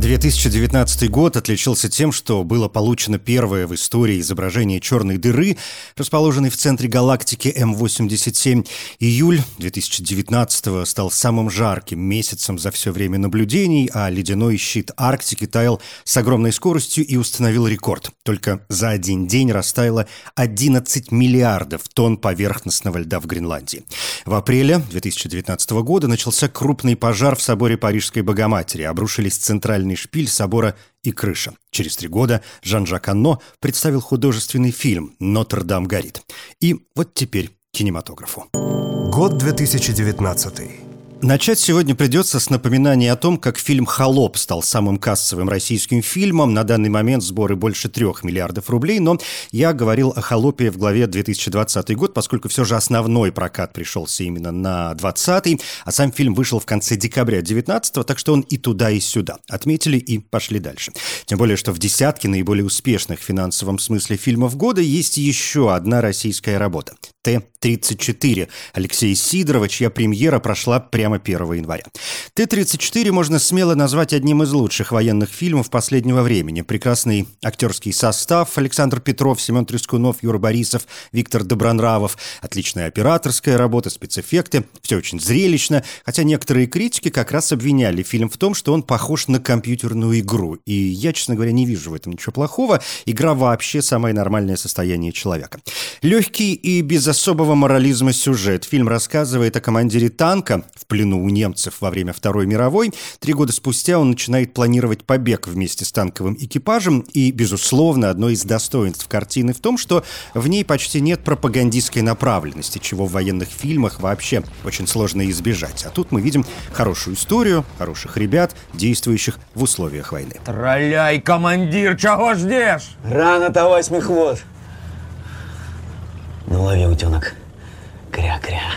2019 год отличился тем, что было получено первое в истории изображение черной дыры, расположенной в центре галактики М87. Июль 2019 стал самым жарким месяцем за все время наблюдений, а ледяной щит Арктики таял с огромной скоростью и установил рекорд. Только за один день растаяло 11 миллиардов тонн поверхностного льда в Гренландии. В апреле 2019 года начался крупный пожар в соборе Парижской Богоматери. Обрушились центральные центральный шпиль собора и крыша. Через три года Жан-Жак Анно представил художественный фильм «Нотр-Дам горит». И вот теперь кинематографу. Год 2019. Начать сегодня придется с напоминания о том, как фильм «Холоп» стал самым кассовым российским фильмом. На данный момент сборы больше трех миллиардов рублей, но я говорил о «Холопе» в главе 2020 год, поскольку все же основной прокат пришелся именно на 20 а сам фильм вышел в конце декабря 19 так что он и туда, и сюда. Отметили и пошли дальше. Тем более, что в десятке наиболее успешных в финансовом смысле фильмов года есть еще одна российская работа Т-34 Алексея Сидорова, чья премьера прошла прямо 1 января. Т-34 можно смело назвать одним из лучших военных фильмов последнего времени. Прекрасный актерский состав Александр Петров, Семен Трескунов, Юра Борисов, Виктор Добронравов, отличная операторская работа, спецэффекты, все очень зрелищно, хотя некоторые критики как раз обвиняли фильм в том, что он похож на компьютерную игру. И я, честно говоря, не вижу в этом ничего плохого. Игра вообще самое нормальное состояние человека. Легкий и без особого морализма сюжет. Фильм рассказывает о командире танка в плену у немцев во время Второй мировой. Три года спустя он начинает планировать побег вместе с танковым экипажем. И, безусловно, одно из достоинств картины в том, что в ней почти нет пропагандистской направленности, чего в военных фильмах вообще очень сложно избежать. А тут мы видим хорошую историю, хороших ребят, действующих в условиях войны. Тролляй, командир, чего ждешь? Рано-то восьмых вот. Ну, лови, утенок. Кря-кря.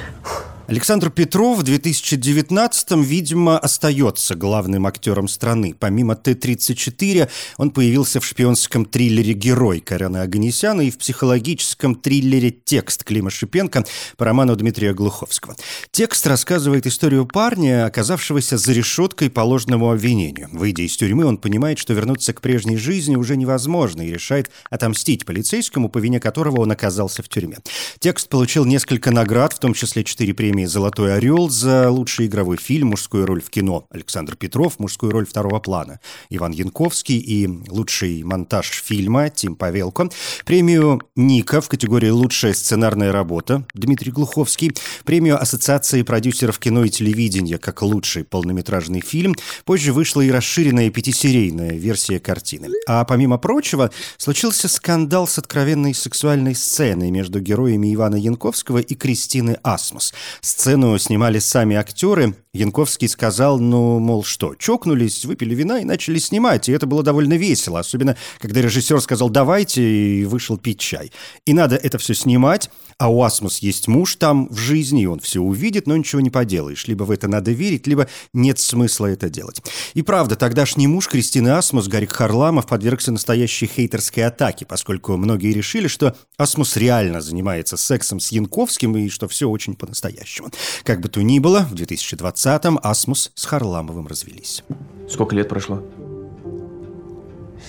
Александр Петров в 2019-м, видимо, остается главным актером страны. Помимо Т-34, он появился в шпионском триллере «Герой» Карена Аганесяна и в психологическом триллере «Текст» Клима Шипенко по роману Дмитрия Глуховского. Текст рассказывает историю парня, оказавшегося за решеткой по ложному обвинению. Выйдя из тюрьмы, он понимает, что вернуться к прежней жизни уже невозможно и решает отомстить полицейскому, по вине которого он оказался в тюрьме. Текст получил несколько наград, в том числе четыре премии премии «Золотой орел» за лучший игровой фильм, мужскую роль в кино. Александр Петров, мужскую роль второго плана. Иван Янковский и лучший монтаж фильма Тим Павелко. Премию «Ника» в категории «Лучшая сценарная работа» Дмитрий Глуховский. Премию Ассоциации продюсеров кино и телевидения как лучший полнометражный фильм. Позже вышла и расширенная пятисерийная версия картины. А помимо прочего, случился скандал с откровенной сексуальной сценой между героями Ивана Янковского и Кристины Асмус. Сцену снимали сами актеры. Янковский сказал, ну, мол, что, чокнулись, выпили вина и начали снимать. И это было довольно весело, особенно когда режиссер сказал «давайте» и вышел пить чай. И надо это все снимать, а у Асмус есть муж там в жизни, и он все увидит, но ничего не поделаешь. Либо в это надо верить, либо нет смысла это делать. И правда, тогдашний муж Кристины Асмус, Гарик Харламов, подвергся настоящей хейтерской атаке, поскольку многие решили, что Асмус реально занимается сексом с Янковским и что все очень по-настоящему по Как бы то ни было, в 2020-м Асмус с Харламовым развелись. Сколько лет прошло?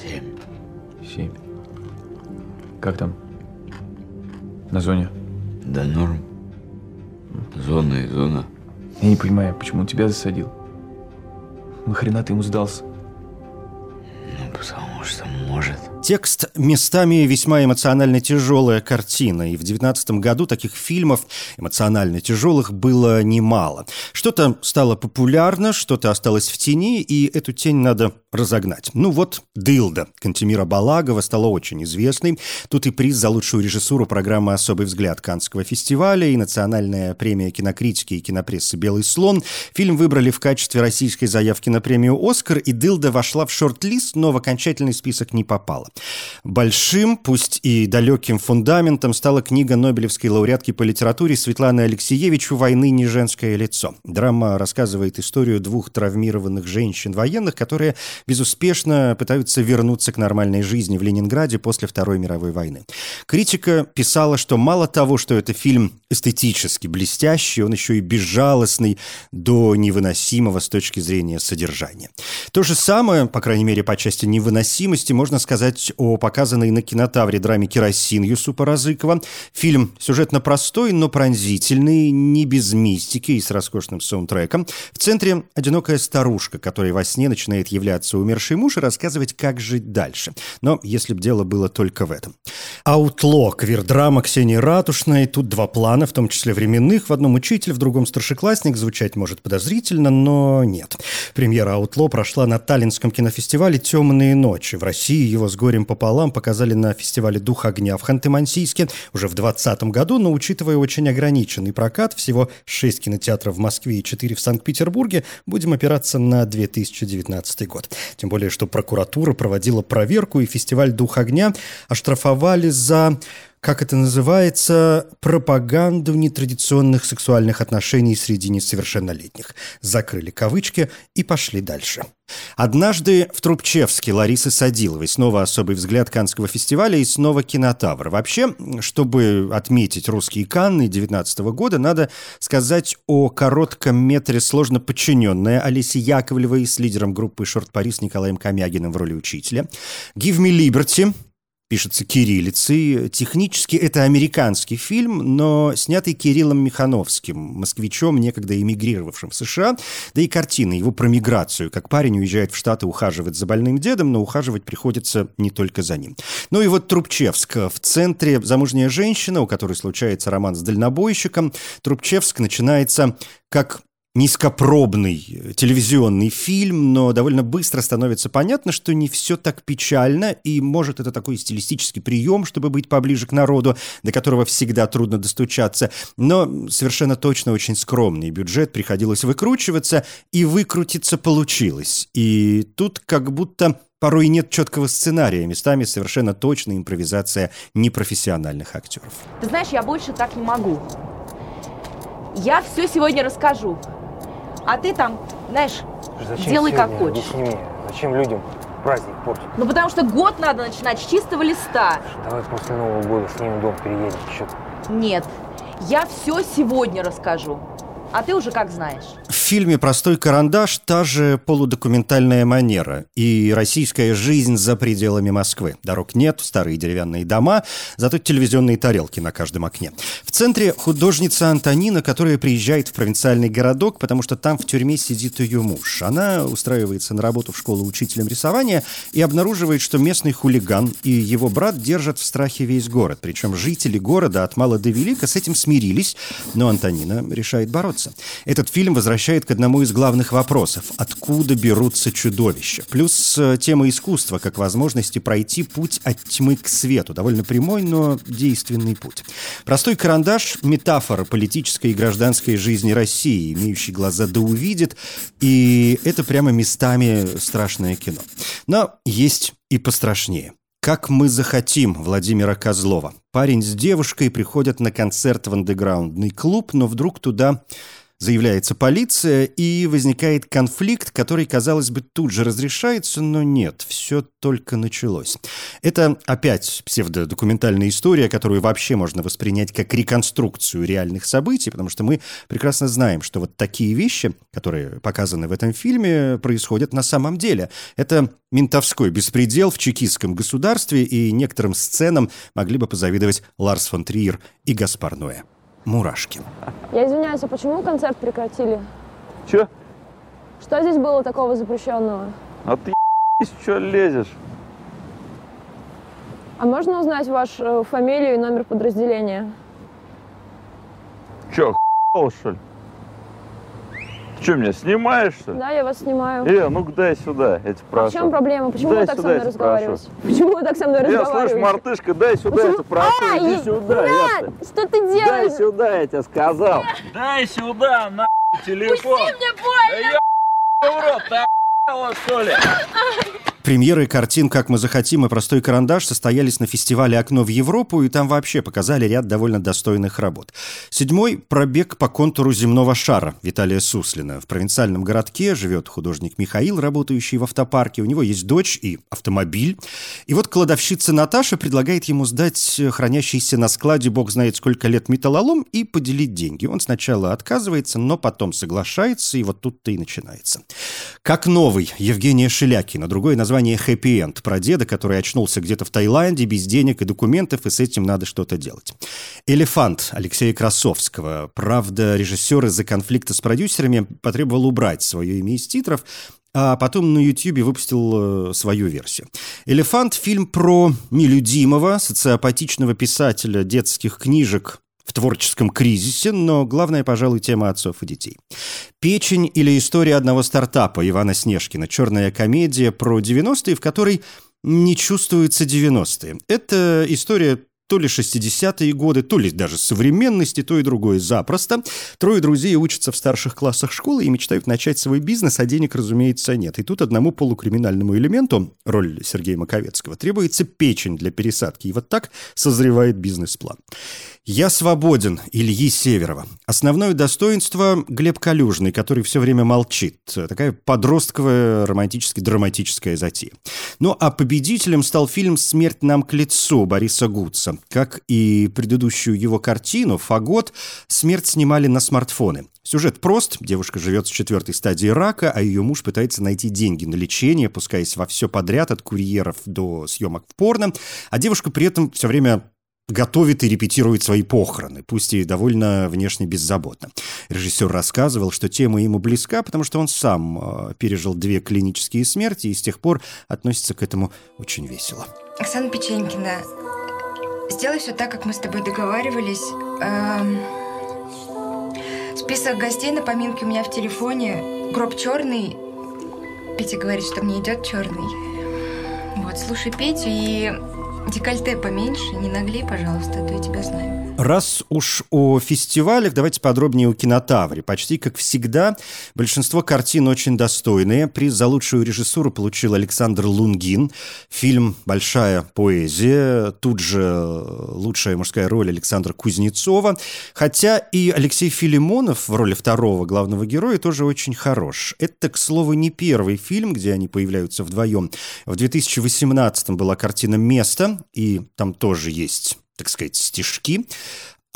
Семь. Семь. Как там? На зоне? Да норм. Зона и зона. Я не понимаю, почему он тебя засадил? Нахрена ты ему сдался? Ну, потому что может. Текст местами весьма эмоционально тяжелая картина, и в 19 году таких фильмов эмоционально тяжелых было немало. Что-то стало популярно, что-то осталось в тени, и эту тень надо разогнать. Ну вот «Дылда» Кантемира Балагова стала очень известной. Тут и приз за лучшую режиссуру программы «Особый взгляд» Каннского фестиваля, и национальная премия кинокритики и кинопрессы «Белый слон». Фильм выбрали в качестве российской заявки на премию «Оскар», и «Дылда» вошла в шорт-лист, но в окончательный список не попала. Большим, пусть и далеким фундаментом стала книга Нобелевской лауреатки по литературе Светланы Алексеевич «У войны не женское лицо». Драма рассказывает историю двух травмированных женщин-военных, которые безуспешно пытаются вернуться к нормальной жизни в Ленинграде после Второй мировой войны. Критика писала, что мало того, что это фильм эстетически блестящий, он еще и безжалостный до невыносимого с точки зрения содержания. То же самое, по крайней мере, по части невыносимости, можно сказать о показанной на кинотавре драме «Керосин» Юсупа Разыкова. Фильм сюжетно простой, но пронзительный, не без мистики и с роскошным саундтреком. В центре одинокая старушка, которая во сне начинает являться умерший муж и рассказывать, как жить дальше. Но если бы дело было только в этом. «Аутло» — квирдрама Ксении Ратушной. Тут два плана, в том числе временных. В одном учитель, в другом старшеклассник. Звучать может подозрительно, но нет. Премьера «Аутло» прошла на Таллинском кинофестивале «Темные ночи». В России его с горем пополам показали на фестивале «Дух огня» в Ханты-Мансийске уже в 2020 году, но учитывая очень ограниченный прокат, всего 6 кинотеатров в Москве и 4 в Санкт-Петербурге, будем опираться на 2019 год. Тем более, что прокуратура проводила проверку, и фестиваль «Дух огня» оштрафовали за как это называется, пропаганду нетрадиционных сексуальных отношений среди несовершеннолетних. Закрыли кавычки и пошли дальше. Однажды в Трубчевске Ларисы Садиловой снова особый взгляд Канского фестиваля и снова кинотавр. Вообще, чтобы отметить русские Канны 19 года, надо сказать о коротком метре «Сложно подчиненная» Олеси Яковлевой с лидером группы «Шорт Парис» Николаем Комягиным в роли учителя. «Give me liberty» пишется кириллицей. Технически это американский фильм, но снятый Кириллом Михановским, москвичом, некогда эмигрировавшим в США. Да и картина его про миграцию, как парень уезжает в Штаты ухаживать за больным дедом, но ухаживать приходится не только за ним. Ну и вот Трубчевск. В центре замужняя женщина, у которой случается роман с дальнобойщиком. Трубчевск начинается как низкопробный телевизионный фильм, но довольно быстро становится понятно, что не все так печально, и может это такой стилистический прием, чтобы быть поближе к народу, до которого всегда трудно достучаться, но совершенно точно очень скромный бюджет, приходилось выкручиваться, и выкрутиться получилось. И тут как будто порой нет четкого сценария, местами совершенно точная импровизация непрофессиональных актеров. Ты знаешь, я больше так не могу. Я все сегодня расскажу. А ты там, знаешь, Зачем делай как сегодня? хочешь. Объясни мне, зачем людям праздник портить? Ну потому что год надо начинать с чистого листа. Давай после Нового года снимем дом, переедем. Чё? Нет, я все сегодня расскажу. А ты уже как знаешь. В фильме «Простой карандаш» та же полудокументальная манера и российская жизнь за пределами Москвы. Дорог нет, старые деревянные дома, зато телевизионные тарелки на каждом окне. В центре художница Антонина, которая приезжает в провинциальный городок, потому что там в тюрьме сидит ее муж. Она устраивается на работу в школу учителем рисования и обнаруживает, что местный хулиган и его брат держат в страхе весь город. Причем жители города от мала до велика с этим смирились, но Антонина решает бороться. Этот фильм возвращает к одному из главных вопросов – откуда берутся чудовища? Плюс э, тема искусства как возможности пройти путь от тьмы к свету. Довольно прямой, но действенный путь. Простой карандаш – метафора политической и гражданской жизни России, имеющий глаза да увидит, и это прямо местами страшное кино. Но есть и пострашнее – «Как мы захотим» Владимира Козлова. Парень с девушкой приходят на концерт в андеграундный клуб, но вдруг туда заявляется полиция, и возникает конфликт, который, казалось бы, тут же разрешается, но нет, все только началось. Это опять псевдодокументальная история, которую вообще можно воспринять как реконструкцию реальных событий, потому что мы прекрасно знаем, что вот такие вещи, которые показаны в этом фильме, происходят на самом деле. Это ментовской беспредел в чекистском государстве, и некоторым сценам могли бы позавидовать Ларс фон Триер и Гаспар Ноэ. Мурашки. Я извиняюсь, а почему концерт прекратили? Чё? Что здесь было такого запрещенного? А ты что лезешь? А можно узнать вашу э, фамилию и номер подразделения? Чё, охуел, что ли? Что, меня снимаешь, что ли? Да, я вас снимаю. Э, ну-ка дай сюда, я тебя А в прошу. чем проблема? Почему Дай вы так сюда, со я мной тебя прошу. разговариваете? Почему вы так со мной Э, слышь, разговариваете? мартышка, дай сюда, я Почему? тебя прошу, А, иди и- сюда, Брат, я что ты Дай делаешь? сюда, я тебе сказал. Дай сюда, на телефон. мне больно! Да я в рот, ты что ли? Премьеры картин «Как мы захотим» и «Простой карандаш» состоялись на фестивале «Окно в Европу», и там вообще показали ряд довольно достойных работ. Седьмой – пробег по контуру земного шара Виталия Суслина. В провинциальном городке живет художник Михаил, работающий в автопарке. У него есть дочь и автомобиль. И вот кладовщица Наташа предлагает ему сдать хранящийся на складе бог знает сколько лет металлолом и поделить деньги. Он сначала отказывается, но потом соглашается, и вот тут-то и начинается. «Как новый» Евгения Шелякина. Другое название название «Хэппи Энд» про деда, который очнулся где-то в Таиланде без денег и документов, и с этим надо что-то делать. «Элефант» Алексея Красовского. Правда, режиссер из-за конфликта с продюсерами потребовал убрать свое имя из титров, а потом на YouTube выпустил э, свою версию. «Элефант» — фильм про нелюдимого, социопатичного писателя детских книжек в творческом кризисе, но главная, пожалуй, тема отцов и детей. «Печень» или «История одного стартапа» Ивана Снежкина. Черная комедия про 90-е, в которой не чувствуются 90-е. Это история то ли 60-е годы, то ли даже современности, то и другое запросто. Трое друзей учатся в старших классах школы и мечтают начать свой бизнес, а денег, разумеется, нет. И тут одному полукриминальному элементу, роль Сергея Маковецкого, требуется печень для пересадки. И вот так созревает бизнес-план. «Я свободен» Ильи Северова. Основное достоинство – Глеб Калюжный, который все время молчит. Такая подростковая романтически-драматическая затея. Ну а победителем стал фильм «Смерть нам к лицу» Бориса Как и предыдущую его картину «Фагот», смерть снимали на смартфоны. Сюжет прост. Девушка живет с четвертой стадии рака, а ее муж пытается найти деньги на лечение, пускаясь во все подряд, от курьеров до съемок в порно. А девушка при этом все время готовит и репетирует свои похороны, пусть и довольно внешне беззаботно. Режиссер рассказывал, что тема ему близка, потому что он сам э, пережил две клинические смерти и с тех пор относится к этому очень весело. Оксана Печенькина, сделай все так, как мы с тобой договаривались. Эм... Список гостей на поминке у меня в телефоне. Гроб черный. Петя говорит, что мне идет черный. Вот, слушай Петю и Декольте поменьше, не наглей, пожалуйста, а то я тебя знаю. Раз уж о фестивалях, давайте подробнее о кинотавре. Почти как всегда, большинство картин очень достойные. Приз за лучшую режиссуру получил Александр Лунгин. Фильм «Большая поэзия». Тут же лучшая мужская роль Александра Кузнецова. Хотя и Алексей Филимонов в роли второго главного героя тоже очень хорош. Это, к слову, не первый фильм, где они появляются вдвоем. В 2018 была картина «Место», и там тоже есть так сказать, стишки.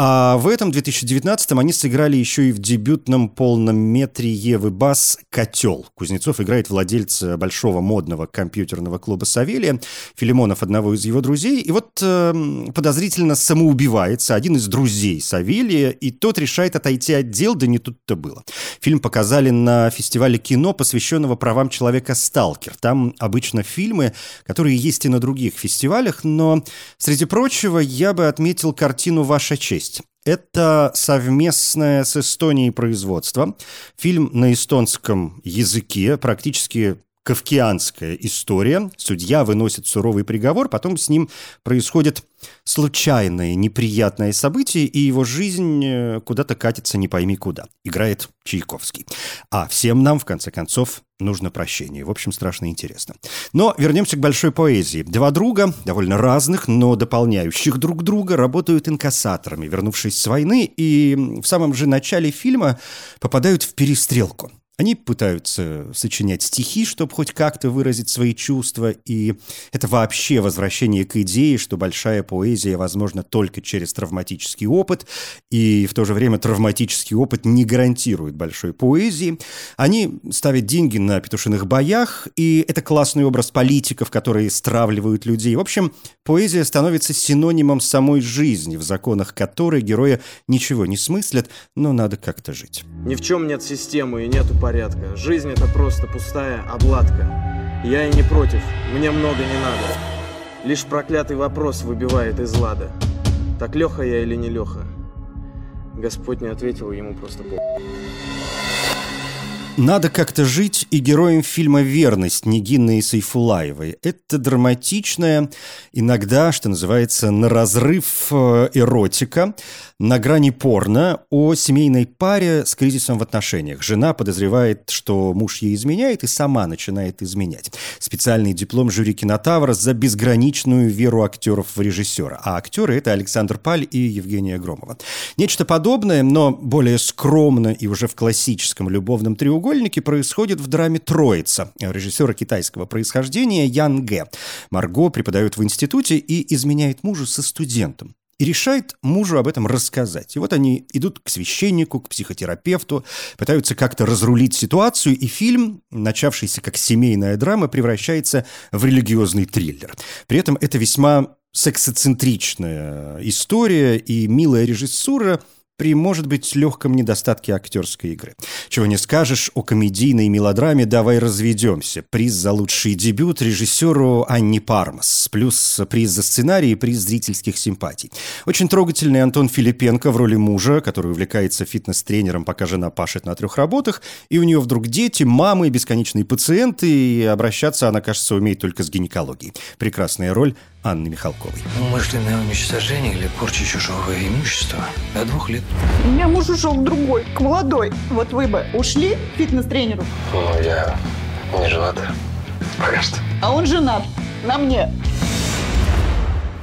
А в этом 2019-м они сыграли еще и в дебютном полном метре Евы Бас «Котел». Кузнецов играет владельца большого модного компьютерного клуба «Савелия», Филимонов одного из его друзей. И вот э, подозрительно самоубивается один из друзей Савелия, и тот решает отойти от дел, да не тут-то было. Фильм показали на фестивале кино, посвященного правам человека «Сталкер». Там обычно фильмы, которые есть и на других фестивалях, но, среди прочего, я бы отметил картину «Ваша честь». Это совместное с Эстонией производство. Фильм на эстонском языке, практически кавкианская история. Судья выносит суровый приговор, потом с ним происходит случайное неприятное событие, и его жизнь э, куда-то катится не пойми куда. Играет Чайковский. А всем нам, в конце концов, нужно прощение. В общем, страшно интересно. Но вернемся к большой поэзии. Два друга, довольно разных, но дополняющих друг друга, работают инкассаторами, вернувшись с войны, и в самом же начале фильма попадают в перестрелку. Они пытаются сочинять стихи, чтобы хоть как-то выразить свои чувства, и это вообще возвращение к идее, что большая поэзия возможна только через травматический опыт, и в то же время травматический опыт не гарантирует большой поэзии. Они ставят деньги на петушиных боях, и это классный образ политиков, которые стравливают людей. В общем, поэзия становится синонимом самой жизни, в законах которой герои ничего не смыслят, но надо как-то жить. Ни в чем нет системы и нету порядка. Жизнь это просто пустая обладка. Я и не против, мне много не надо. Лишь проклятый вопрос выбивает из лада. Так Леха я или не Леха? Господь не ответил ему просто по... «Надо как-то жить» и героем фильма «Верность» Нигины Сайфулаевой. Это драматичная, иногда, что называется, на разрыв э, эротика, на грани порно о семейной паре с кризисом в отношениях. Жена подозревает, что муж ей изменяет, и сама начинает изменять. Специальный диплом жюри «Кинотавра» за безграничную веру актеров в режиссера. А актеры — это Александр Паль и Евгения Громова. Нечто подобное, но более скромно и уже в классическом любовном треугольнике происходит в драме «Троица» режиссера китайского происхождения Ян Гэ. Марго преподает в институте и изменяет мужу со студентом и решает мужу об этом рассказать. И вот они идут к священнику, к психотерапевту, пытаются как-то разрулить ситуацию, и фильм, начавшийся как семейная драма, превращается в религиозный триллер. При этом это весьма сексоцентричная история и милая режиссура – при, может быть, легком недостатке актерской игры. Чего не скажешь о комедийной мелодраме «Давай разведемся». Приз за лучший дебют режиссеру Анни Пармас. Плюс приз за сценарий и приз зрительских симпатий. Очень трогательный Антон Филипенко в роли мужа, который увлекается фитнес-тренером, пока жена пашет на трех работах, и у нее вдруг дети, мамы, бесконечные пациенты, и обращаться она, кажется, умеет только с гинекологией. Прекрасная роль Анны Михалковой. Умышленное уничтожение или порча чужого имущества до двух лет. У меня муж ушел к другой, к молодой. Вот вы бы ушли к фитнес-тренеру? Ну, я не женат. Пока что. А он женат. На мне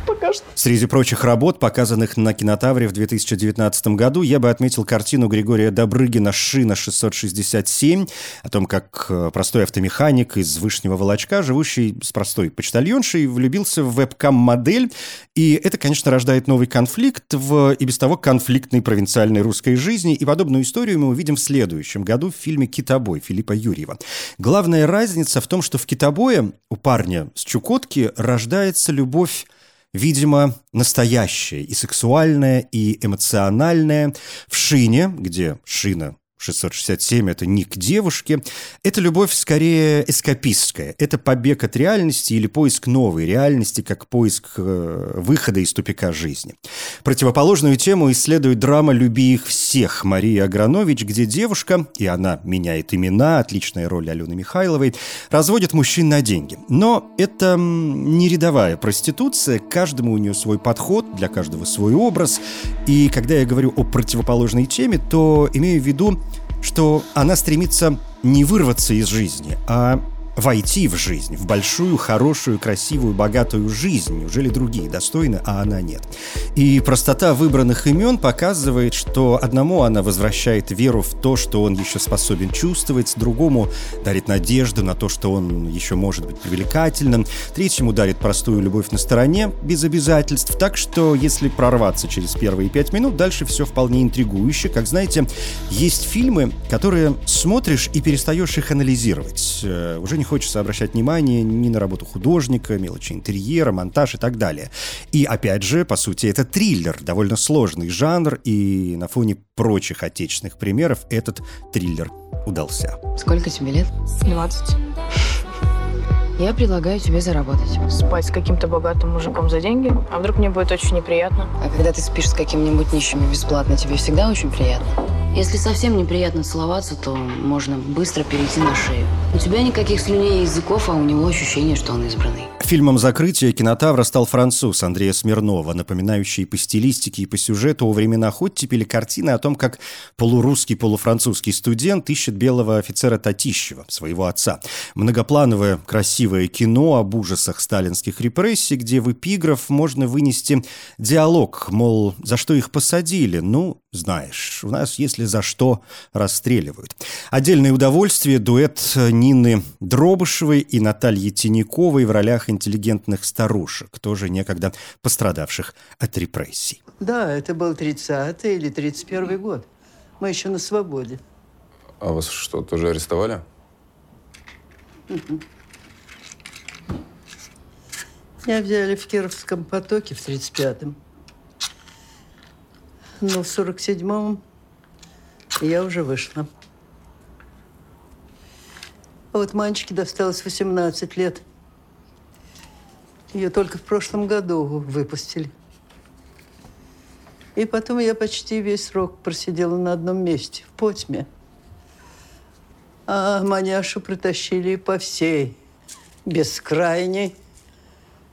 пока что. Среди прочих работ, показанных на кинотавре в 2019 году, я бы отметил картину Григория Добрыгина «Шина 667», о том, как э, простой автомеханик из Вышнего Волочка, живущий с простой почтальоншей, влюбился в вебкам-модель. И это, конечно, рождает новый конфликт в и без того конфликтной провинциальной русской жизни. И подобную историю мы увидим в следующем году в фильме «Китобой» Филиппа Юрьева. Главная разница в том, что в «Китобое» у парня с Чукотки рождается любовь видимо, настоящее и сексуальное, и эмоциональное. В «Шине», где «Шина» 667 – это ник девушки. Это любовь скорее эскапистская. Это побег от реальности или поиск новой реальности, как поиск э, выхода из тупика жизни. Противоположную тему исследует драма «Люби их всех» Марии Агранович, где девушка, и она меняет имена, отличная роль Алены Михайловой, разводит мужчин на деньги. Но это не рядовая проституция, каждому у нее свой подход, для каждого свой образ. И когда я говорю о противоположной теме, то имею в виду что она стремится не вырваться из жизни, а войти в жизнь, в большую, хорошую, красивую, богатую жизнь. Неужели другие достойны, а она нет? И простота выбранных имен показывает, что одному она возвращает веру в то, что он еще способен чувствовать, другому дарит надежду на то, что он еще может быть привлекательным, третьему дарит простую любовь на стороне, без обязательств. Так что, если прорваться через первые пять минут, дальше все вполне интригующе. Как знаете, есть фильмы, которые смотришь и перестаешь их анализировать. Э, уже не хочется обращать внимание ни на работу художника, мелочи интерьера, монтаж и так далее. И опять же, по сути, это триллер, довольно сложный жанр, и на фоне прочих отечественных примеров этот триллер удался. Сколько тебе лет? 20. Я предлагаю тебе заработать. Спать с каким-то богатым мужиком за деньги? А вдруг мне будет очень неприятно? А когда ты спишь с каким-нибудь нищим и бесплатно, тебе всегда очень приятно? Если совсем неприятно целоваться, то можно быстро перейти на шею. У тебя никаких слюней и языков, а у него ощущение, что он избранный. Фильмом закрытия кинотавра стал француз Андрея Смирнова, напоминающий по стилистике и по сюжету о временах оттепели картины о том, как полурусский, полуфранцузский студент ищет белого офицера Татищева, своего отца. Многоплановое, красивое кино об ужасах сталинских репрессий, где в эпиграф можно вынести диалог, мол, за что их посадили? Ну, знаешь, у нас, если за что, расстреливают. Отдельное удовольствие дуэт Нины Дробышевой и Натальи Тиняковой в ролях интеллигентных старушек, тоже некогда пострадавших от репрессий. Да, это был 30-й или 31-й год. Мы еще на свободе. А вас что, тоже арестовали? Я взяли в Кировском потоке в 35-м. Но в 47-м я уже вышла. А вот мальчике досталось 18 лет – ее только в прошлом году выпустили. И потом я почти весь срок просидела на одном месте, в Потьме. А маняшу притащили по всей бескрайней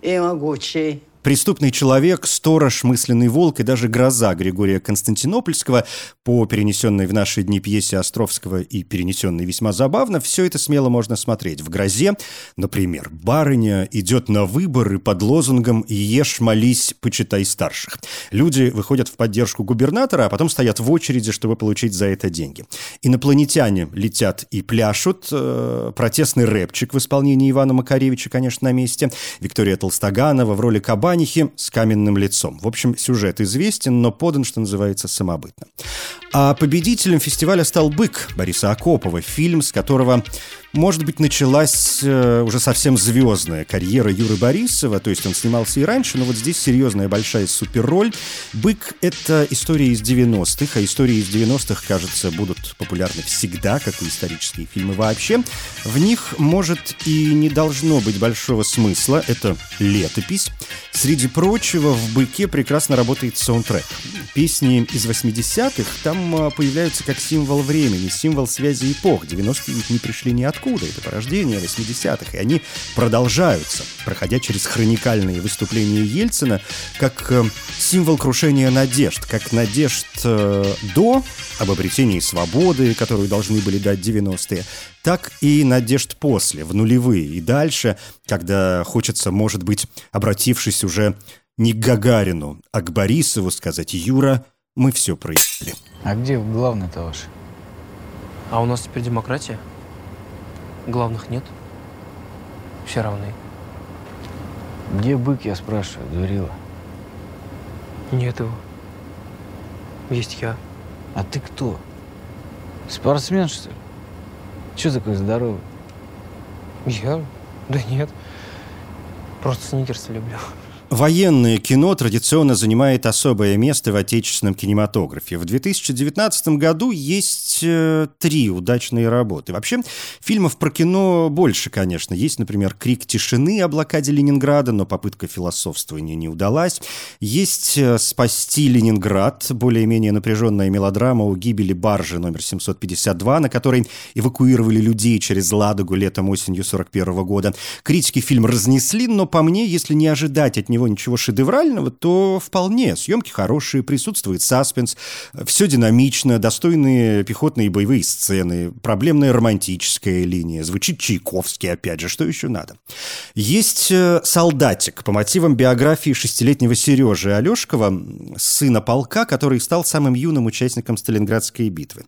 и могучей Преступный человек, сторож, мысленный волк и даже гроза Григория Константинопольского по перенесенной в наши дни пьесе Островского и перенесенной весьма забавно, все это смело можно смотреть. В грозе, например, барыня идет на выборы под лозунгом «Ешь, молись, почитай старших». Люди выходят в поддержку губернатора, а потом стоят в очереди, чтобы получить за это деньги. Инопланетяне летят и пляшут. Э, протестный рэпчик в исполнении Ивана Макаревича, конечно, на месте. Виктория Толстоганова в роли Каба Иванихи с каменным лицом. В общем, сюжет известен, но подан, что называется, самобытно. А победителем фестиваля стал «Бык» Бориса Акопова, фильм, с которого может быть, началась э, уже совсем звездная карьера Юры Борисова, то есть он снимался и раньше, но вот здесь серьезная большая суперроль. «Бык» — это история из 90-х, а истории из 90-х, кажется, будут популярны всегда, как и исторические фильмы вообще. В них, может, и не должно быть большого смысла, это летопись. Среди прочего, в «Быке» прекрасно работает саундтрек. Песни из 80-х там э, появляются как символ времени, символ связи эпох. 90-е ведь не пришли ни от откуда, это порождение 80-х, и они продолжаются, проходя через хроникальные выступления Ельцина, как э, символ крушения надежд, как надежд э, до об обретении свободы, которую должны были дать 90-е, так и надежд после, в нулевые и дальше, когда хочется, может быть, обратившись уже не к Гагарину, а к Борисову сказать «Юра, мы все проехали». А где главный-то ваш? А у нас теперь демократия? Главных нет. Все равны. Где бык, я спрашиваю, дурила? Нет его. Есть я. А ты кто? Спортсмен, что ли? Че такой здоровый? Я? Да нет. Просто сникерс люблю. Военное кино традиционно занимает особое место в отечественном кинематографе. В 2019 году есть э, три удачные работы. Вообще, фильмов про кино больше, конечно. Есть, например, «Крик тишины» о блокаде Ленинграда, но попытка философствования не удалась. Есть э, «Спасти Ленинград», более-менее напряженная мелодрама о гибели баржи номер 752, на которой эвакуировали людей через Ладогу летом-осенью 41 года. Критики фильм разнесли, но по мне, если не ожидать от него него ничего шедеврального, то вполне. Съемки хорошие, присутствует саспенс, все динамично, достойные пехотные боевые сцены, проблемная романтическая линия, звучит Чайковский, опять же, что еще надо. Есть э, «Солдатик» по мотивам биографии шестилетнего Сережи Алешкова, сына полка, который стал самым юным участником Сталинградской битвы.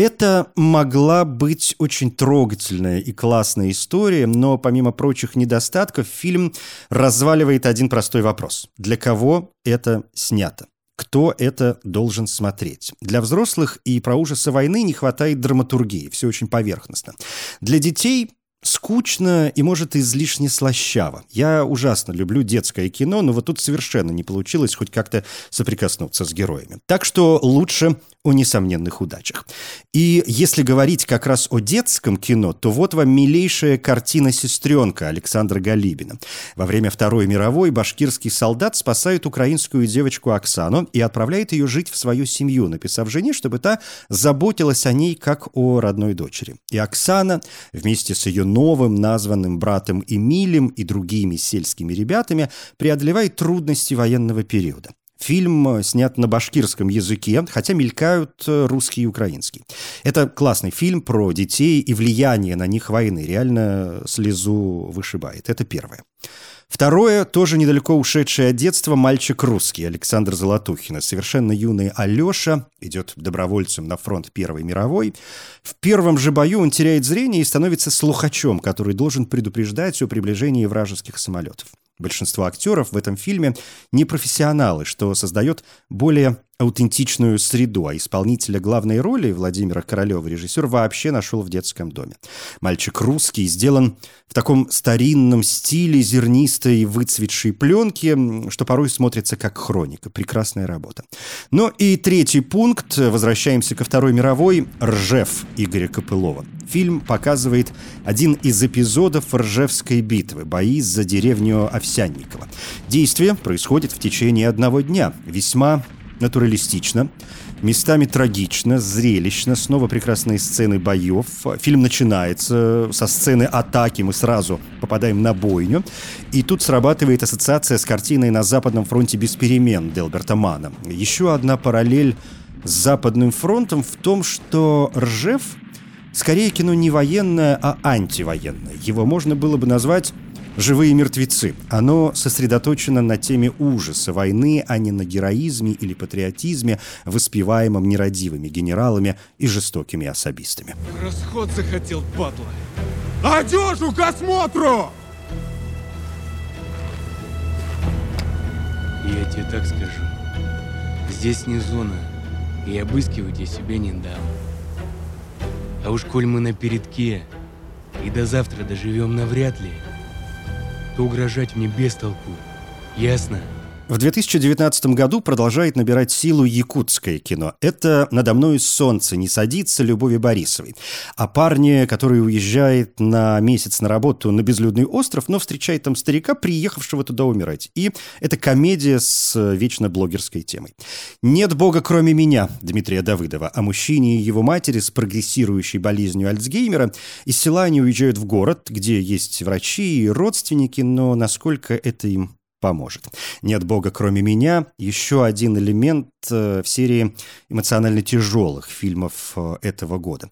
Это могла быть очень трогательная и классная история, но помимо прочих недостатков фильм разваливает один простой вопрос. Для кого это снято? кто это должен смотреть. Для взрослых и про ужасы войны не хватает драматургии, все очень поверхностно. Для детей скучно и, может, излишне слащаво. Я ужасно люблю детское кино, но вот тут совершенно не получилось хоть как-то соприкоснуться с героями. Так что лучше о несомненных удачах. И если говорить как раз о детском кино, то вот вам милейшая картина «Сестренка» Александра Галибина. Во время Второй мировой башкирский солдат спасает украинскую девочку Оксану и отправляет ее жить в свою семью, написав жене, чтобы та заботилась о ней как о родной дочери. И Оксана вместе с ее новым названным братом Эмилем и другими сельскими ребятами преодолевает трудности военного периода. Фильм э, снят на башкирском языке, хотя мелькают э, русский и украинский. Это классный фильм про детей и влияние на них войны. Реально слезу вышибает. Это первое. Второе, тоже недалеко ушедшее от детства, мальчик русский Александр Золотухин. Совершенно юный Алеша идет добровольцем на фронт Первой мировой. В первом же бою он теряет зрение и становится слухачом, который должен предупреждать о приближении вражеских самолетов. Большинство актеров в этом фильме не профессионалы, что создает более аутентичную среду, а исполнителя главной роли Владимира Королева режиссер вообще нашел в детском доме. «Мальчик русский» сделан в таком старинном стиле зернистой выцветшей пленки, что порой смотрится как хроника. Прекрасная работа. Ну и третий пункт. Возвращаемся ко Второй мировой. «Ржев» Игоря Копылова. Фильм показывает один из эпизодов Ржевской битвы, бои за деревню Овсянниково. Действие происходит в течение одного дня. Весьма натуралистично, местами трагично, зрелищно, снова прекрасные сцены боев. Фильм начинается со сцены атаки, мы сразу попадаем на бойню. И тут срабатывает ассоциация с картиной «На Западном фронте без перемен» Делберта Мана. Еще одна параллель с Западным фронтом в том, что Ржев скорее кино не военное, а антивоенное. Его можно было бы назвать «Живые мертвецы». Оно сосредоточено на теме ужаса войны, а не на героизме или патриотизме, воспеваемом нерадивыми генералами и жестокими особистами. Расход захотел, падла. Одежу к осмотру! Я тебе так скажу. Здесь не зона, и обыскивать я себя не дам. А уж коль мы на передке, и до завтра доживем навряд ли, угрожать мне без толку. Ясно? В 2019 году продолжает набирать силу якутское кино. Это «Надо мной солнце не садится» Любови Борисовой. О парне, который уезжает на месяц на работу на безлюдный остров, но встречает там старика, приехавшего туда умирать. И это комедия с вечно блогерской темой. «Нет бога, кроме меня» Дмитрия Давыдова. О мужчине и его матери с прогрессирующей болезнью Альцгеймера. Из села они уезжают в город, где есть врачи и родственники, но насколько это им поможет. «Нет Бога, кроме меня» — еще один элемент э, в серии эмоционально тяжелых фильмов э, этого года.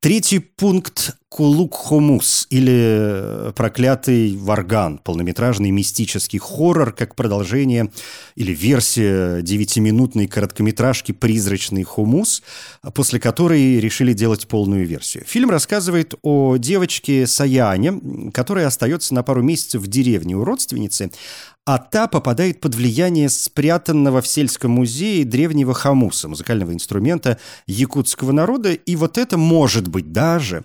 Третий пункт «Кулук Хомус» или «Проклятый Варган» — полнометражный мистический хоррор, как продолжение или версия девятиминутной короткометражки «Призрачный хумус», после которой решили делать полную версию. Фильм рассказывает о девочке Саяне, которая остается на пару месяцев в деревне у родственницы, а та попадает под влияние спрятанного в сельском музее древнего хамуса, музыкального инструмента якутского народа, и вот это может быть даже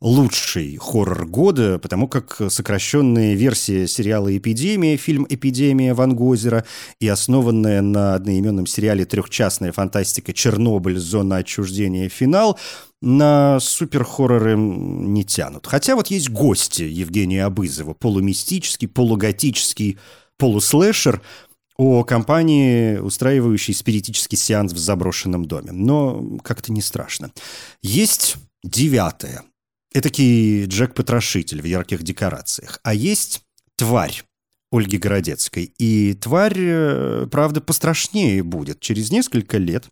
лучший хоррор года, потому как сокращенная версия сериала «Эпидемия», фильм «Эпидемия» Ван Гозера и основанная на одноименном сериале «Трехчастная фантастика. Чернобыль. Зона отчуждения. Финал» на суперхорроры не тянут. Хотя вот есть гости Евгения Абызова, полумистический, полуготический полуслэшер о компании, устраивающей спиритический сеанс в заброшенном доме. Но как-то не страшно. Есть девятое. Этакий Джек-потрошитель в ярких декорациях. А есть тварь. Ольги Городецкой. И тварь, э, правда, пострашнее будет. Через несколько лет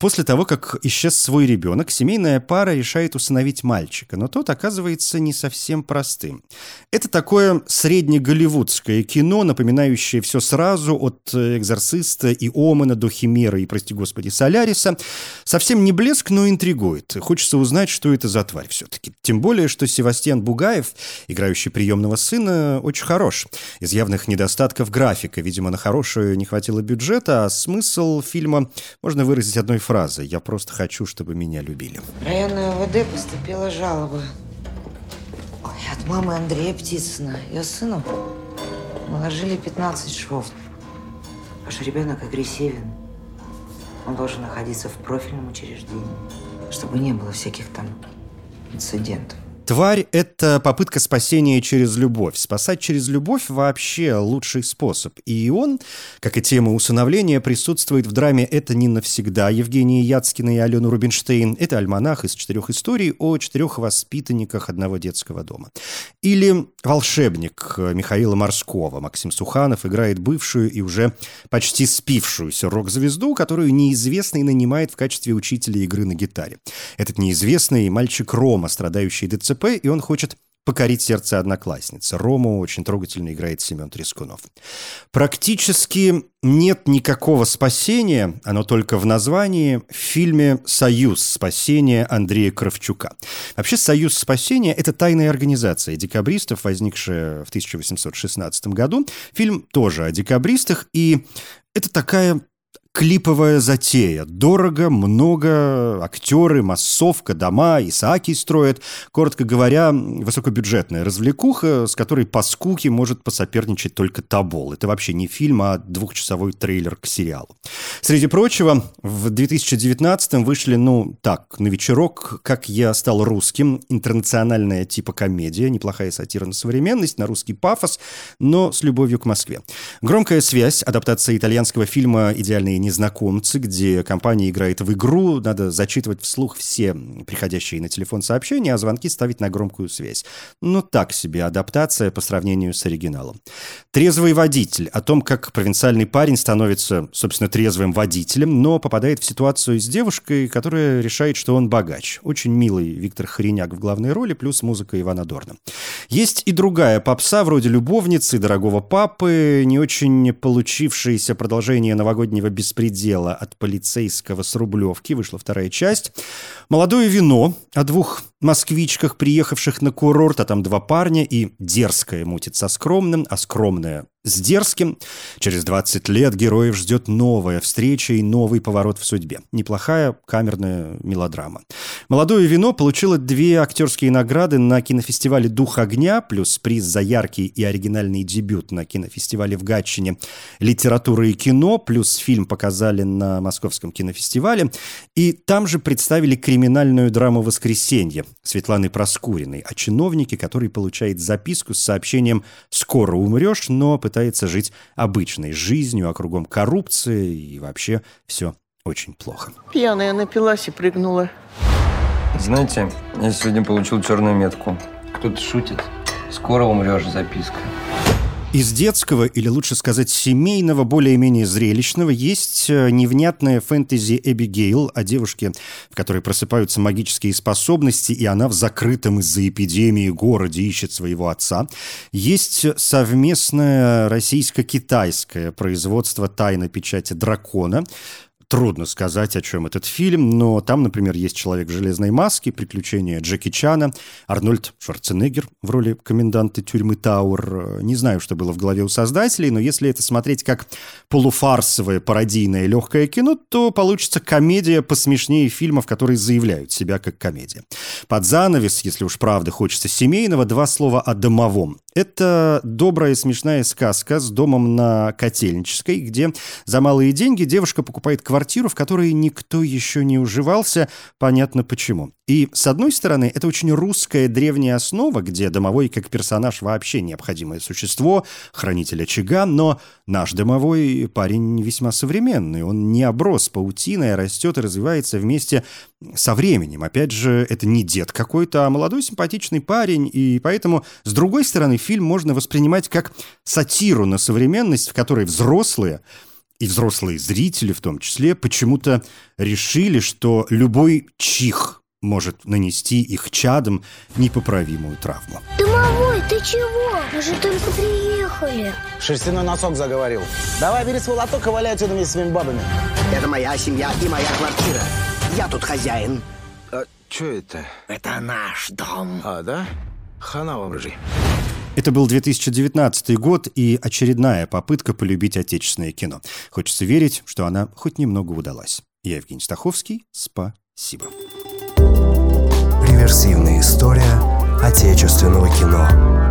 После того, как исчез свой ребенок, семейная пара решает усыновить мальчика, но тот оказывается не совсем простым. Это такое среднеголливудское кино, напоминающее все сразу от «Экзорциста» и «Омана» до «Химеры» и, прости господи, «Соляриса». Совсем не блеск, но интригует. Хочется узнать, что это за тварь все-таки. Тем более, что Севастьян Бугаев, играющий приемного сына, очень хорош. Из явных недостатков графика, видимо, на хорошую не хватило бюджета, а смысл фильма можно выразить одной фраза «Я просто хочу, чтобы меня любили». В районную ОВД поступила жалоба. Ой, от мамы Андрея Птицына. Ее сыну наложили 15 швов. Ваш ребенок агрессивен. Он должен находиться в профильном учреждении, чтобы не было всяких там инцидентов. Тварь — это попытка спасения через любовь. Спасать через любовь вообще лучший способ. И он, как и тема усыновления, присутствует в драме «Это не навсегда» Евгении Яцкиной и Алены Рубинштейн. Это альманах из четырех историй о четырех воспитанниках одного детского дома. Или «Волшебник» Михаила Морского. Максим Суханов играет бывшую и уже почти спившуюся рок-звезду, которую неизвестный нанимает в качестве учителя игры на гитаре. Этот неизвестный мальчик Рома, страдающий ДЦП, ДТП, и он хочет покорить сердце одноклассницы. Рому очень трогательно играет Семен Трескунов. Практически нет никакого спасения, оно только в названии, в фильме «Союз спасения» Андрея Кравчука. Вообще «Союз спасения» — это тайная организация декабристов, возникшая в 1816 году. Фильм тоже о декабристах, и это такая клиповая затея. Дорого, много, актеры, массовка, дома, Исааки строят. Коротко говоря, высокобюджетная развлекуха, с которой по скуке может посоперничать только Табол. Это вообще не фильм, а двухчасовой трейлер к сериалу. Среди прочего, в 2019 вышли, ну, так, на вечерок «Как я стал русским», интернациональная типа комедия, неплохая сатира на современность, на русский пафос, но с любовью к Москве. «Громкая связь», адаптация итальянского фильма «Идеальные незнакомцы, где компания играет в игру, надо зачитывать вслух все приходящие на телефон сообщения, а звонки ставить на громкую связь. Ну, так себе адаптация по сравнению с оригиналом. «Трезвый водитель» о том, как провинциальный парень становится, собственно, трезвым водителем, но попадает в ситуацию с девушкой, которая решает, что он богач. Очень милый Виктор Хореняк в главной роли, плюс музыка Ивана Дорна. Есть и другая попса, вроде «Любовницы», «Дорогого папы», не очень получившееся продолжение новогоднего беспредела от полицейского с Рублевки, вышла вторая часть. «Молодое вино» о двух москвичках, приехавших на курорт, а там два парня, и дерзкое мутит со скромным, а скромное с дерзким. Через 20 лет героев ждет новая встреча и новый поворот в судьбе. Неплохая камерная мелодрама. «Молодое вино» получило две актерские награды на кинофестивале «Дух огня», плюс приз за яркий и оригинальный дебют на кинофестивале в Гатчине «Литература и кино», плюс фильм показали на Московском кинофестивале. И там же представили криминальную драму «Воскресенье» Светланы Проскуриной о чиновнике, который получает записку с сообщением «Скоро умрешь, но пытается жить обычной жизнью, а кругом коррупция и вообще все очень плохо. Пьяная напилась и прыгнула. Знаете, я сегодня получил черную метку. Кто-то шутит. Скоро умрешь, записка. Из детского, или лучше сказать семейного, более-менее зрелищного, есть э, невнятная фэнтези Эбигейл о девушке, в которой просыпаются магические способности, и она в закрытом из-за эпидемии городе ищет своего отца. Есть совместное российско-китайское производство «Тайна печати дракона», Трудно сказать, о чем этот фильм, но там, например, есть «Человек в железной маске», «Приключения Джеки Чана», Арнольд Шварценеггер в роли коменданта тюрьмы Тауэр. Не знаю, что было в голове у создателей, но если это смотреть как полуфарсовое, пародийное легкое кино, то получится комедия посмешнее фильмов, которые заявляют себя как комедия. Под занавес, если уж правда хочется семейного, два слова о домовом. Это добрая смешная сказка с домом на Котельнической, где за малые деньги девушка покупает квартиру, в которой никто еще не уживался, понятно почему. И, с одной стороны, это очень русская древняя основа, где домовой как персонаж вообще необходимое существо, хранитель очага, но наш домовой парень весьма современный, он не оброс паутиной, а растет и развивается вместе со временем. Опять же, это не дед какой-то, а молодой симпатичный парень, и поэтому, с другой стороны, фильм можно воспринимать как сатиру на современность, в которой взрослые и взрослые зрители в том числе почему-то решили, что любой чих может нанести их чадам непоправимую травму. Домовой, ты чего? Мы же только приехали. Шерстяной носок заговорил. Давай бери свой лоток и валяй отсюда вместе с своими бабами. Это моя семья и моя квартира. Я тут хозяин. А что это? Это наш дом. А, да? Хана вам рыжий. Это был 2019 год и очередная попытка полюбить отечественное кино. Хочется верить, что она хоть немного удалась. Я Евгений Стаховский. Спасибо. Реверсивная история отечественного кино.